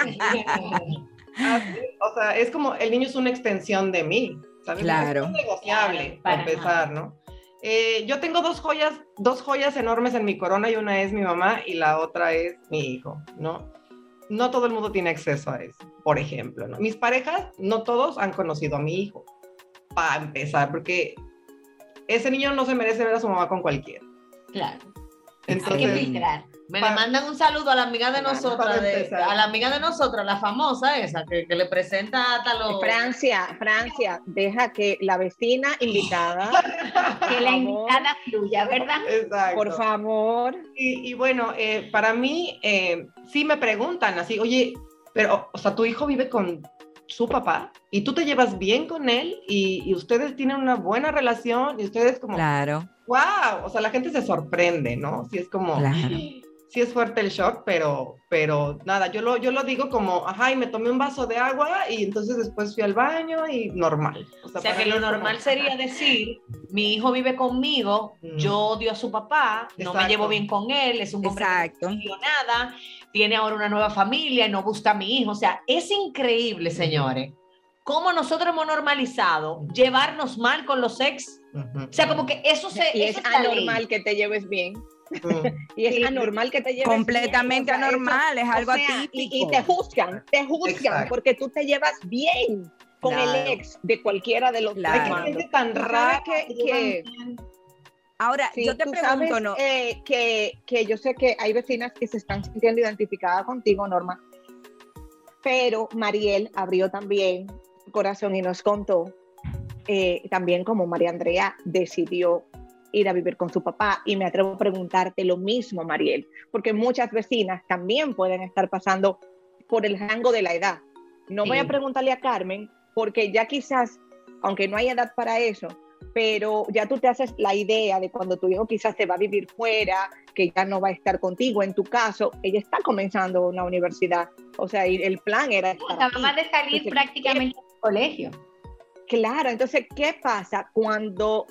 Así, o sea, es como, el niño es una extensión de mí, ¿sabes? Claro. Es negociable, Claro, para para empezar, ¿no? Eh, yo tengo dos joyas, dos joyas enormes en mi corona y una es mi mamá y la otra es mi hijo, ¿no? No todo el mundo tiene acceso a eso, por ejemplo, ¿no? Mis parejas, no todos han conocido a mi hijo, para empezar, porque ese niño no se merece ver a su mamá con cualquiera. Claro. Hay que filtrar. Me le mandan un saludo a la amiga de nosotras, de- a la amiga de nosotras, la famosa esa, que, que le presenta hasta los... Francia, Francia, deja que la vecina invitada, Que la invitada fluya, ¿verdad? exacto. por favor, Y, y bueno, eh, para mí, eh, sí me preguntan así, oye, pero, o sea, tu hijo vive con su papá y tú te llevas bien con él y, y ustedes tienen una buena relación y ustedes como, Claro, wow, o sea, la gente se sorprende, ¿no? Sí es como, claro. Sí es fuerte el shock, pero, pero nada, yo lo, yo lo digo como, ajá, y me tomé un vaso de agua y entonces después fui al baño y normal. O sea, que lo como- normal sería decir, mi hijo vive conmigo, Mm. yo odio a su papá, no me llevo bien con él, es un hombre que Exacto. no dio nada, tiene ahora una nueva familia y no gusta a mi hijo. O sea, es increíble, señores, cómo nosotros hemos normalizado llevarnos mal con los ex. O sea, como que eso se... y es ley. anormal que te lleves bien. Y es anormal que te lleves Completamente bien, o sea, eso- anormal, es o algo sea, atípico. Y, y te juzgan, te juzgan Exacto. porque tú te llevas bien con Claro. el ex de cualquiera de los Claro. Hay gente tan rara que- que-. Ahora, Sí, yo te tú pregunto, sabes, ¿no? eh, que, que yo sé que hay vecinas que se están sintiendo identificadas contigo, Norma, pero Mariel abrió también su corazón y nos contó eh, también como María Andrea decidió ir a vivir con su papá y me atrevo a preguntarte lo mismo, Mariel, porque muchas vecinas también pueden estar pasando por el rango de la edad. No voy Sí. a preguntarle a Carmen porque ya quizás, aunque no hay edad para eso, pero ya tú te haces la idea de cuando tu hijo quizás se va a vivir fuera, que ya no va a estar contigo. En tu caso, ella está comenzando una universidad, o sea, el plan era estar aquí. Acababa de salir Entonces, prácticamente del colegio. Claro, entonces, ¿qué pasa cuando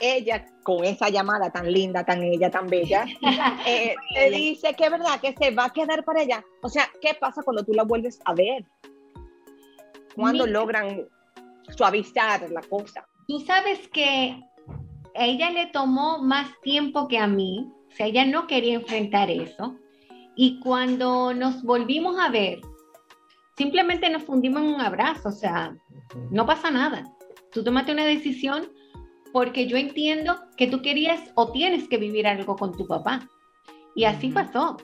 ella, con esa llamada tan linda, tan ella, tan bella, eh, te dice que es verdad que se va a quedar para ella? O sea, ¿qué pasa cuando tú la vuelves a ver? ¿Cuándo Mira. logran suavizar la cosa? Tú sabes que a ella le tomó más tiempo que a mí, o sea, ella no quería enfrentar eso. Y cuando nos volvimos a ver, simplemente nos fundimos en un abrazo, o sea, no pasa nada. Tú tomaste una decisión porque yo entiendo que tú querías o tienes que vivir algo con tu papá. Y así pasó.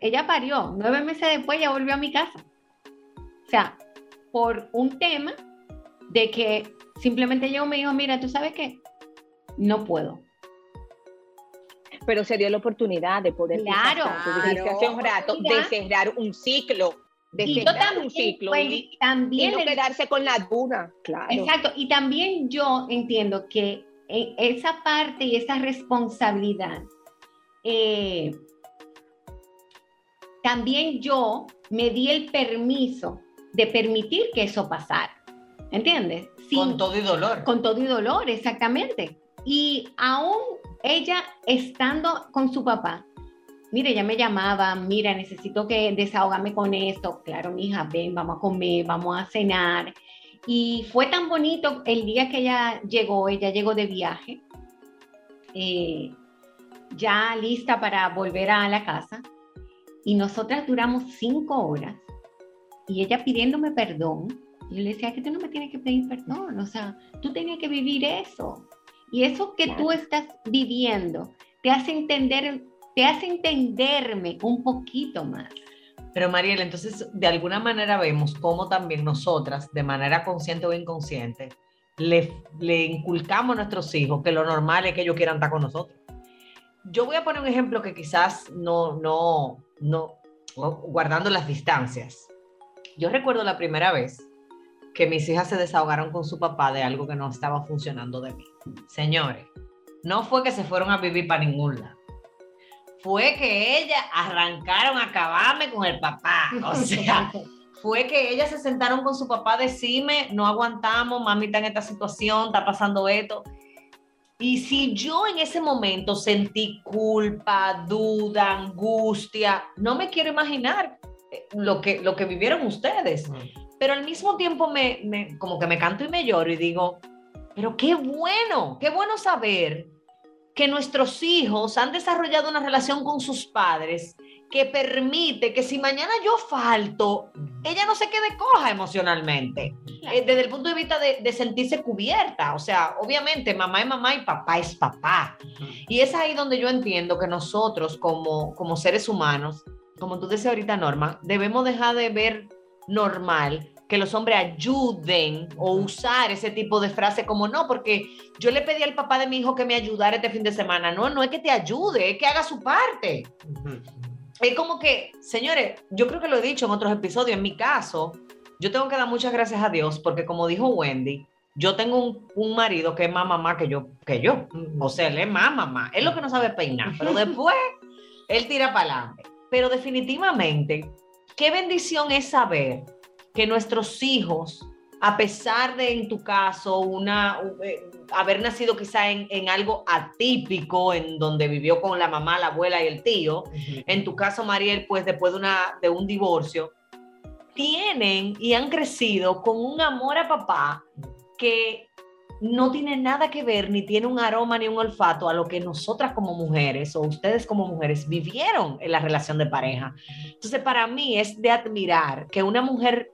Ella parió, nueve meses después ya volvió a mi casa. O sea, por un tema de que simplemente llegó y me dijo, mira, ¿tú sabes qué? No puedo. pero se dio la oportunidad de poder Claro, claro. hace un rato, de cerrar un ciclo, de Y yo también, un ciclo pues, y, y también no le- quedarse con la duda, claro. Exacto, y también yo entiendo que en esa parte y esa responsabilidad, eh, también yo me di el permiso de permitir que eso pasara, ¿entiendes? Con todo y dolor. con todo y dolor, exactamente. Y aún ella estando con su papá, mire, ella me llamaba, mira, necesito que desahogarme con esto. Claro, mi hija, ven, vamos a comer, vamos a cenar. Y fue tan bonito el día que ella llegó, ella llegó de viaje, eh, ya lista para volver a la casa. Y nosotras duramos cinco horas y ella pidiéndome perdón. Yo le decía que tú no me tienes que pedir perdón, o sea, tú tenías que vivir eso. Y eso que tú estás viviendo te hace entender, te hace entenderme un poquito más. Pero Mariela, entonces de alguna manera vemos cómo también nosotras, de manera consciente o inconsciente, le, le inculcamos a nuestros hijos que lo normal es que ellos quieran estar con nosotros. Yo voy a poner un ejemplo que quizás no, no, no, guardando las distancias. Yo recuerdo la primera vez que mis hijas se desahogaron con su papá de algo que no estaba funcionando de mí. Señores, no fue que se fueron a vivir para ningún lado fue que ellas arrancaron a acabarme con el papá. O sea, fue que ellas se sentaron con su papá a decirme, no aguantamos, mami está en esta situación, está pasando esto. Y si yo en ese momento sentí culpa, duda, angustia, no me quiero imaginar eh, lo que, lo que vivieron ustedes. Pero al mismo tiempo me, me- como que me canto y me lloro y digo, pero qué bueno, qué bueno saber que nuestros hijos han desarrollado una relación con sus padres que permite que si mañana yo falto, ella no se quede coja emocionalmente, eh, desde el punto de vista de, de sentirse cubierta. O sea, obviamente mamá es mamá y papá es papá. Y es ahí donde yo entiendo que nosotros como, como seres humanos, como tú decías ahorita, Norma, debemos dejar de ver normal que los hombres ayuden o usar ese tipo de frase como no, porque yo le pedí al papá de mi hijo que me ayudara este fin de semana. No, no es que te ayude, es que haga su parte. Es como que, señores, yo creo que lo he dicho en otros episodios, en mi caso, yo tengo que dar muchas gracias a Dios porque como dijo Wendy, yo tengo un, un marido que es más mamá que yo, que yo. O sea, él es más mamá. Él lo que no sabe peinar, pero después él tira para adelante. Pero definitivamente, qué bendición es saber que nuestros hijos, a pesar de en tu caso una eh, haber nacido quizá en, en algo atípico, en donde vivió con la mamá, la abuela y el tío, en tu caso, Mariel, pues después de, una, de un divorcio, tienen y han crecido con un amor a papá que no tiene nada que ver, ni tiene un aroma ni un olfato a lo que nosotras como mujeres o ustedes como mujeres vivieron en la relación de pareja. Entonces, para mí es de admirar que una mujer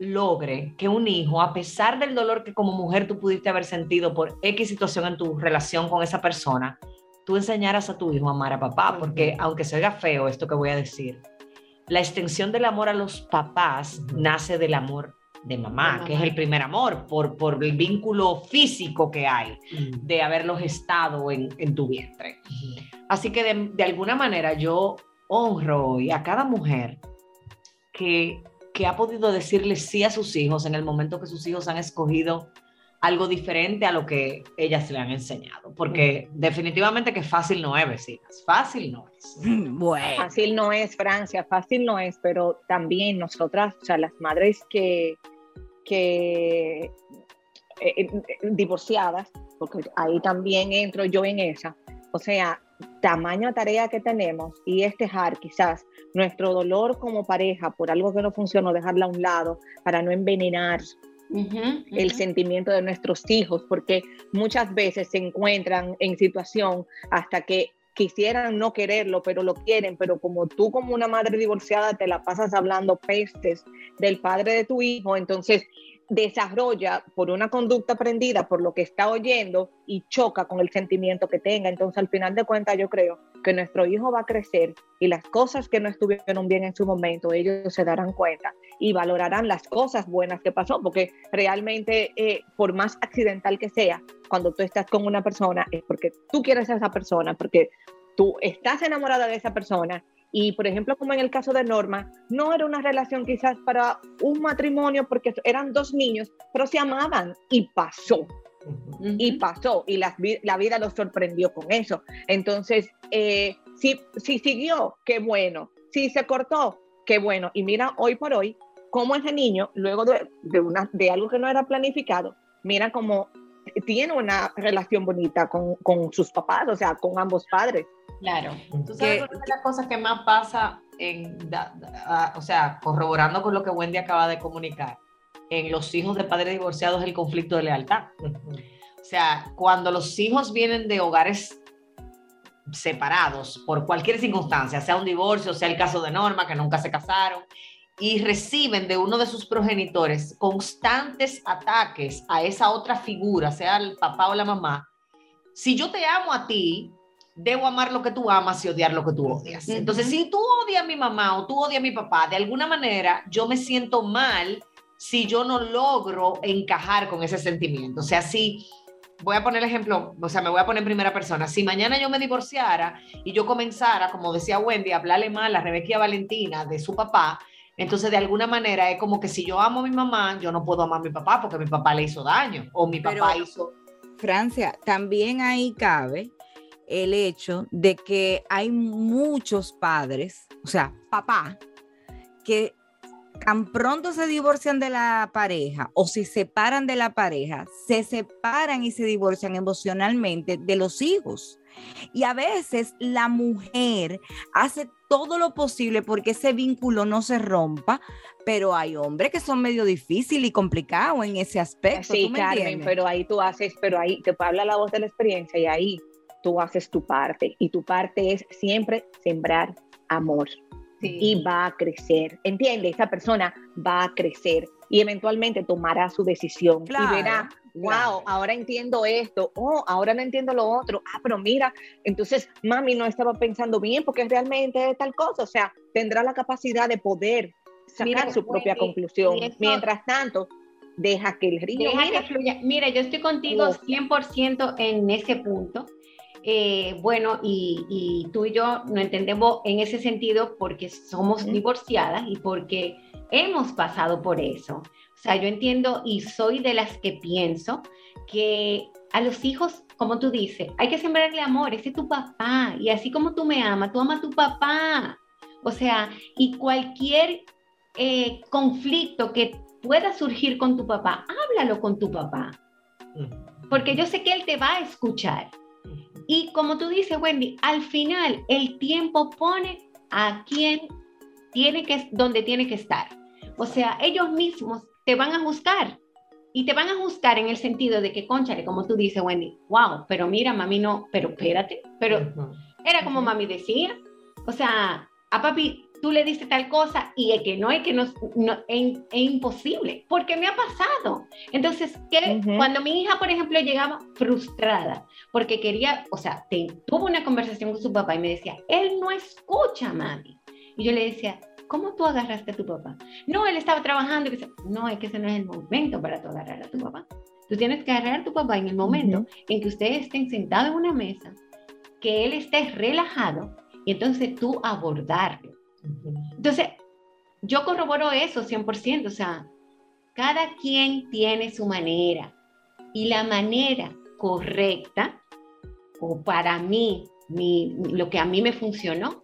logre que un hijo, a pesar del dolor que como mujer tú pudiste haber sentido por X situación en tu relación con esa persona, tú enseñaras a tu hijo a amar a papá, porque aunque se oiga feo esto que voy a decir, la extensión del amor a los papás nace del amor de mamá, De que es el primer amor, por, por el vínculo físico que hay de haberlos estado en, en tu vientre. Así que de, de alguna manera yo honro hoy a cada mujer que, que ha podido decirle sí a sus hijos en el momento que sus hijos han escogido algo diferente a lo que ellas le han enseñado. Porque definitivamente que fácil no es, vecinas. Fácil no es. Bueno. Fácil no es, Francia, fácil no es, pero también nosotras, o sea, las madres que, que eh, eh, divorciadas, porque ahí también entro yo en esa, o sea, tamaño tarea que tenemos y es dejar quizás nuestro dolor como pareja por algo que no funcionó, dejarla a un lado para no envenenar el sentimiento de nuestros hijos, porque muchas veces se encuentran en situación hasta que quisieran no quererlo, pero lo quieren, pero como tú como una madre divorciada te la pasas hablando pestes del padre de tu hijo, entonces desarrolla por una conducta aprendida, por lo que está oyendo y choca con el sentimiento que tenga. Entonces, al final de cuentas, yo creo que nuestro hijo va a crecer y las cosas que no estuvieron bien en su momento, ellos se darán cuenta y valorarán las cosas buenas que pasó, porque realmente, eh, por más accidental que sea, cuando tú estás con una persona, es porque tú quieres a esa persona, porque tú estás enamorada de esa persona. Y, por ejemplo, como en el caso de Norma, no era una relación quizás para un matrimonio, porque eran dos niños, pero se amaban y pasó y pasó y la, vi- la vida los sorprendió con eso. Entonces, eh, si, si siguió, qué bueno. Si se cortó, qué bueno. Y mira, hoy por hoy, como ese niño, luego de, de, una, de algo que no era planificado, mira cómo tiene una relación bonita con, con sus papás, o sea, con ambos padres. Claro. Tú sabes Que- una de las cosas que más pasa, en, da- da- o sea, corroborando con lo que Wendy acaba de comunicar, en los hijos de padres divorciados el conflicto de lealtad. O sea, cuando los hijos vienen de hogares separados por cualquier circunstancia, sea un divorcio, sea el caso de Norma, que nunca se casaron, y reciben de uno de sus progenitores constantes ataques a esa otra figura, sea el papá o la mamá, si yo te amo a ti, debo amar lo que tú amas y odiar lo que tú odias. Entonces, si tú odias a mi mamá o tú odias a mi papá, de alguna manera yo me siento mal si yo no logro encajar con ese sentimiento. O sea, si voy a poner el ejemplo, o sea, me voy a poner en primera persona. Si mañana yo me divorciara y yo comenzara, como decía Wendy, a hablarle mal a Rebeca y a Valentina de su papá, entonces de alguna manera es como que si yo amo a mi mamá, yo no puedo amar a mi papá porque mi papá le hizo daño o mi Pero- papá hizo... Francia, también ahí cabe el hecho de que hay muchos padres, o sea, papá, que tan pronto se divorcian de la pareja o se separan de la pareja, se separan y se divorcian emocionalmente de los hijos. Y a veces la mujer hace todo lo posible porque ese vínculo no se rompa, pero hay hombres que son medio difíciles y complicados en ese aspecto. Sí, ¿tú me Carmen, entiendes? pero ahí tú haces, pero ahí te habla la voz de la experiencia y ahí tú haces tu parte. Y tu parte es siempre sembrar amor Sí. y va a crecer. ¿Entiende? Esa persona va a crecer y eventualmente tomará su decisión Claro, y verá, wow, claro. ahora entiendo esto, oh, ahora no entiendo lo otro, ah, pero mira, entonces mami no estaba pensando bien porque realmente es tal cosa, o sea, tendrá la capacidad de poder sacar Mira, su propia conclusión. eso- Mientras tanto, deja que el río Deja mire. que fluya. Mira, yo estoy contigo Fluya. 100% en ese punto. Eh, bueno, y, y tú y yo no entendemos en ese sentido porque somos divorciadas y porque hemos pasado por eso. O sea, yo entiendo y soy de las que pienso que a los hijos, como tú dices, hay que sembrarle amor, ese es tu papá. Y así como tú me amas, tú amas a tu papá. O sea, y cualquier eh, conflicto que pueda surgir con tu papá, háblalo con tu papá, porque yo sé que él te va a escuchar. Y como tú dices, Wendy, al final el tiempo pone a quien tiene que, donde tiene que estar. O sea, ellos mismos te van a juzgar. Y te van a juzgar en el sentido de que, conchale, como tú dices, Wendy, wow, pero mira, mami no, pero espérate, pero era como mami decía. O sea, a papi tú le dices tal cosa y es que no, es que no, no- es, es imposible, porque me ha pasado. Entonces, ¿qué? Ujú. cuando mi hija, por ejemplo, llegaba frustrada porque quería, o sea, te- tuvo una conversación con su papá y me decía, él no escucha, mami. Y yo le decía, ¿cómo tú agarraste a tu papá? No, él estaba trabajando. Y que se- no, es que ese no es el momento para tú agarrar a tu papá. Tú tienes que agarrar a tu papá en el momento en que ustedes estén sentados en una mesa, que él esté relajado y entonces tú abordarlo. Entonces, yo corroboro eso 100%, o sea, cada quien tiene su manera y la manera correcta, o para mí, mi- lo que a mí me funcionó,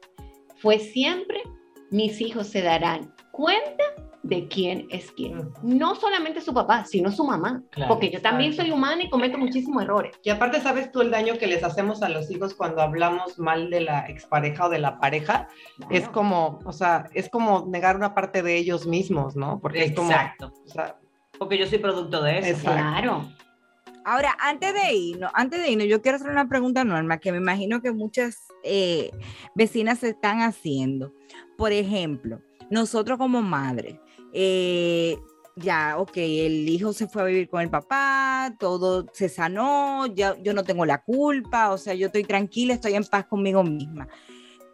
fue siempre mis hijos se darán cuenta de quién es quién. No solamente su papá, sino su mamá, Claro, porque yo también exacto. soy humana y cometo muchísimos errores. Y aparte, ¿sabes tú el daño que les hacemos a los hijos cuando hablamos mal de la expareja o de la pareja? Es como, o sea, es como negar una parte de ellos mismos, ¿no? Porque es como, Exacto. o sea, Porque yo soy producto de eso. Exacto. Claro. Ahora, antes de irnos, antes de irnos, yo quiero hacer una pregunta normal que me imagino que muchas eh, vecinas se están haciendo. Por ejemplo, nosotros como madres, eh, ya, ok, el hijo se fue a vivir con el papá, todo se sanó, ya, yo no tengo la culpa, o sea, yo estoy tranquila, estoy en paz conmigo misma.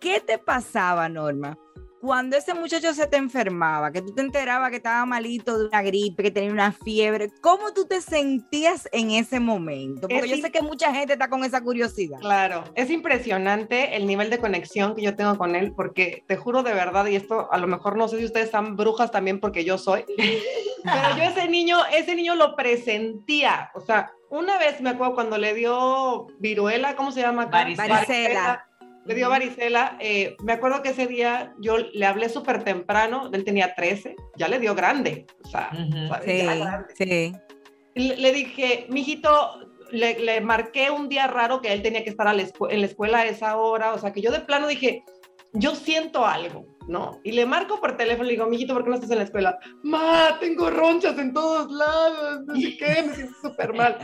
¿Qué te pasaba, Norma? Cuando ese muchacho se te enfermaba, que tú te enterabas que estaba malito de una gripe, que tenía una fiebre, ¿cómo tú te sentías en ese momento? Porque Es yo sé que mucha gente está con esa curiosidad. Claro, es impresionante el nivel de conexión que yo tengo con él, porque te juro de verdad, y esto a lo mejor no sé si ustedes están brujas también porque yo soy, pero yo ese niño, ese niño lo presentía, o sea, una vez me acuerdo cuando le dio viruela, ¿cómo se llama? Varicela. Varicela. Le dio varicela, eh, me acuerdo que ese día yo le hablé súper temprano, él tenía 13, ya le dio grande, o sea, Ujú. ¿sabes? Sí, Ya grande. sí. le, le dije, mijito, le, le marqué un día raro que él tenía que estar a la en la escuela a esa hora, o sea, que yo de plano dije, yo siento algo, ¿no? Y le marco por teléfono y le digo, mijito, ¿por qué no estás en la escuela? Ma, tengo ronchas en todos lados, no sé qué, me siento súper mal.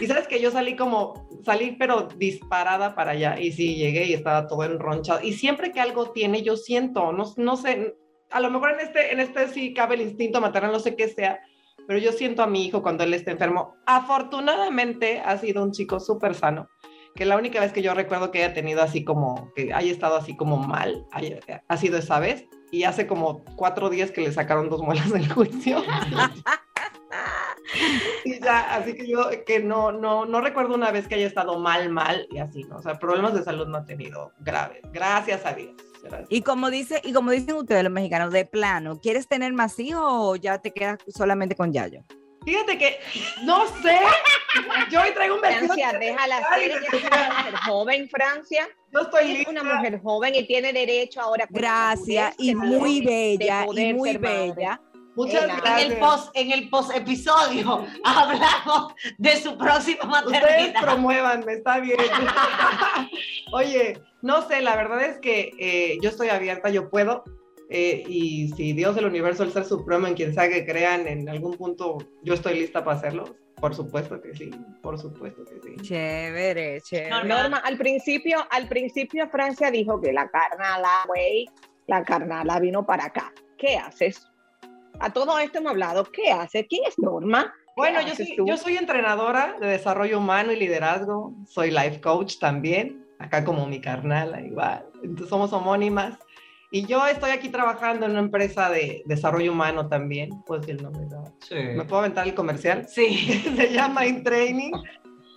Y sabes que yo salí como, salí pero disparada para allá, y sí, llegué y estaba todo enronchado. Y siempre que algo tiene, yo siento, no, no sé, a lo mejor en este, en este sí cabe el instinto maternal, no sé qué sea, pero yo siento a mi hijo cuando él está enfermo. Afortunadamente ha sido un chico súper sano, que la única vez que yo recuerdo que haya tenido así como, que haya estado así como mal, haya- ha sido esa vez. Y hace como cuatro días que le sacaron dos muelas del juicio. y ya, así que yo que no, no, no recuerdo una vez que haya estado mal, mal y así, ¿no? O sea, problemas de salud no ha tenido graves. Gracias a Dios. Gracias. Y como dice, y como dicen ustedes los mexicanos, de plano, ¿quieres tener más hijos o ya te quedas solamente con Yayo? Fíjate que, no sé, yo hoy traigo un vestido. Francia, déjala ser, ella es una mujer joven, Francia. Yo estoy Es lista. una mujer joven y tiene derecho ahora. Gracias, y muy bella, y muy madre. bella. Muchas Ella. gracias. En el post, en el post episodio hablamos de su próxima Ustedes maternidad. promuévanme, está bien. Oye, no sé, la verdad es que eh, yo estoy abierta, yo puedo. Eh, y si Dios, el universo, el ser supremo, en quien sea que crean, en algún punto yo estoy lista para hacerlo. Por supuesto que sí, por supuesto que sí. Chévere, chévere. Norma, al principio, al principio Francia dijo que la carnala, güey, la carnala vino para acá. ¿Qué haces? A todo esto hemos hablado. ¿Qué haces? ¿Quién es Norma? ¿Qué Bueno, yo soy, yo soy entrenadora de desarrollo humano y liderazgo, soy life coach también, acá como mi carnala igual, entonces somos homónimas. Y yo estoy aquí trabajando en una empresa de desarrollo humano también, pues el nombre, ¿no? ¿Me puedo aventar el comercial? Sí. Se llama In Training,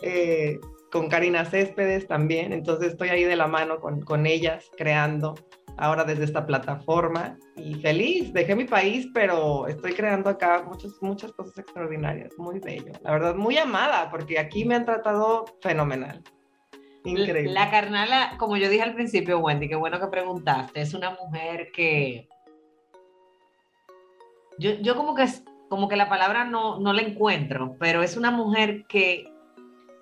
eh, con Karina Céspedes también, entonces estoy ahí de la mano con, con ellas, creando ahora desde esta plataforma y feliz, dejé mi país, pero estoy creando acá muchas, muchas cosas extraordinarias, muy bello, la verdad, muy amada, porque aquí me han tratado fenomenal. La carnala, como yo dije al principio, Wendy, qué bueno que preguntaste, es una mujer que... Yo, yo como que como que la palabra no, no la encuentro, pero es una mujer que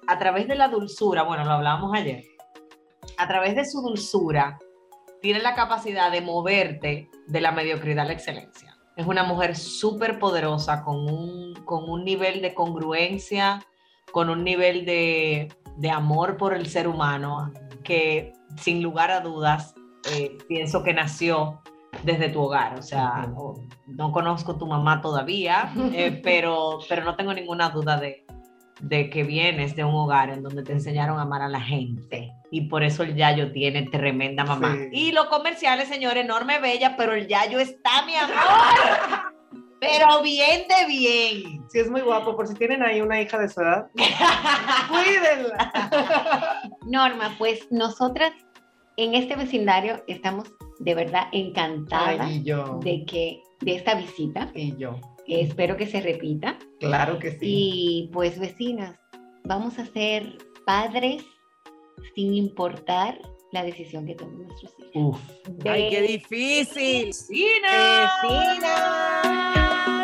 a través de la dulzura, bueno, lo hablábamos ayer, a través de su dulzura, tiene la capacidad de moverte de la mediocridad a la excelencia. Es una mujer súper poderosa, con un, con un nivel de congruencia, con un nivel de, de amor por el ser humano, que sin lugar a dudas eh, pienso que nació desde tu hogar. O sea, no, no conozco tu mamá todavía, eh, pero, pero no tengo ninguna duda de, de que vienes de un hogar en donde te enseñaron a amar a la gente. Y por eso el Yayo tiene tremenda mamá. Sí. Y los comerciales, señor, enorme, bella, pero el Yayo está, mi amor. Pero bien de bien. Sí, es muy guapo, por si tienen ahí una hija de su edad, cuídenla. Norma, pues nosotras en este vecindario estamos de verdad encantadas Ay, yo, de que de esta visita. y yo, Espero que se repita. claro que sí. Y pues vecinas, vamos a ser padres sin importar la decisión que tomen nuestros hijos. Uf. Ay, qué difícil. ¡Vecina! Vecinas.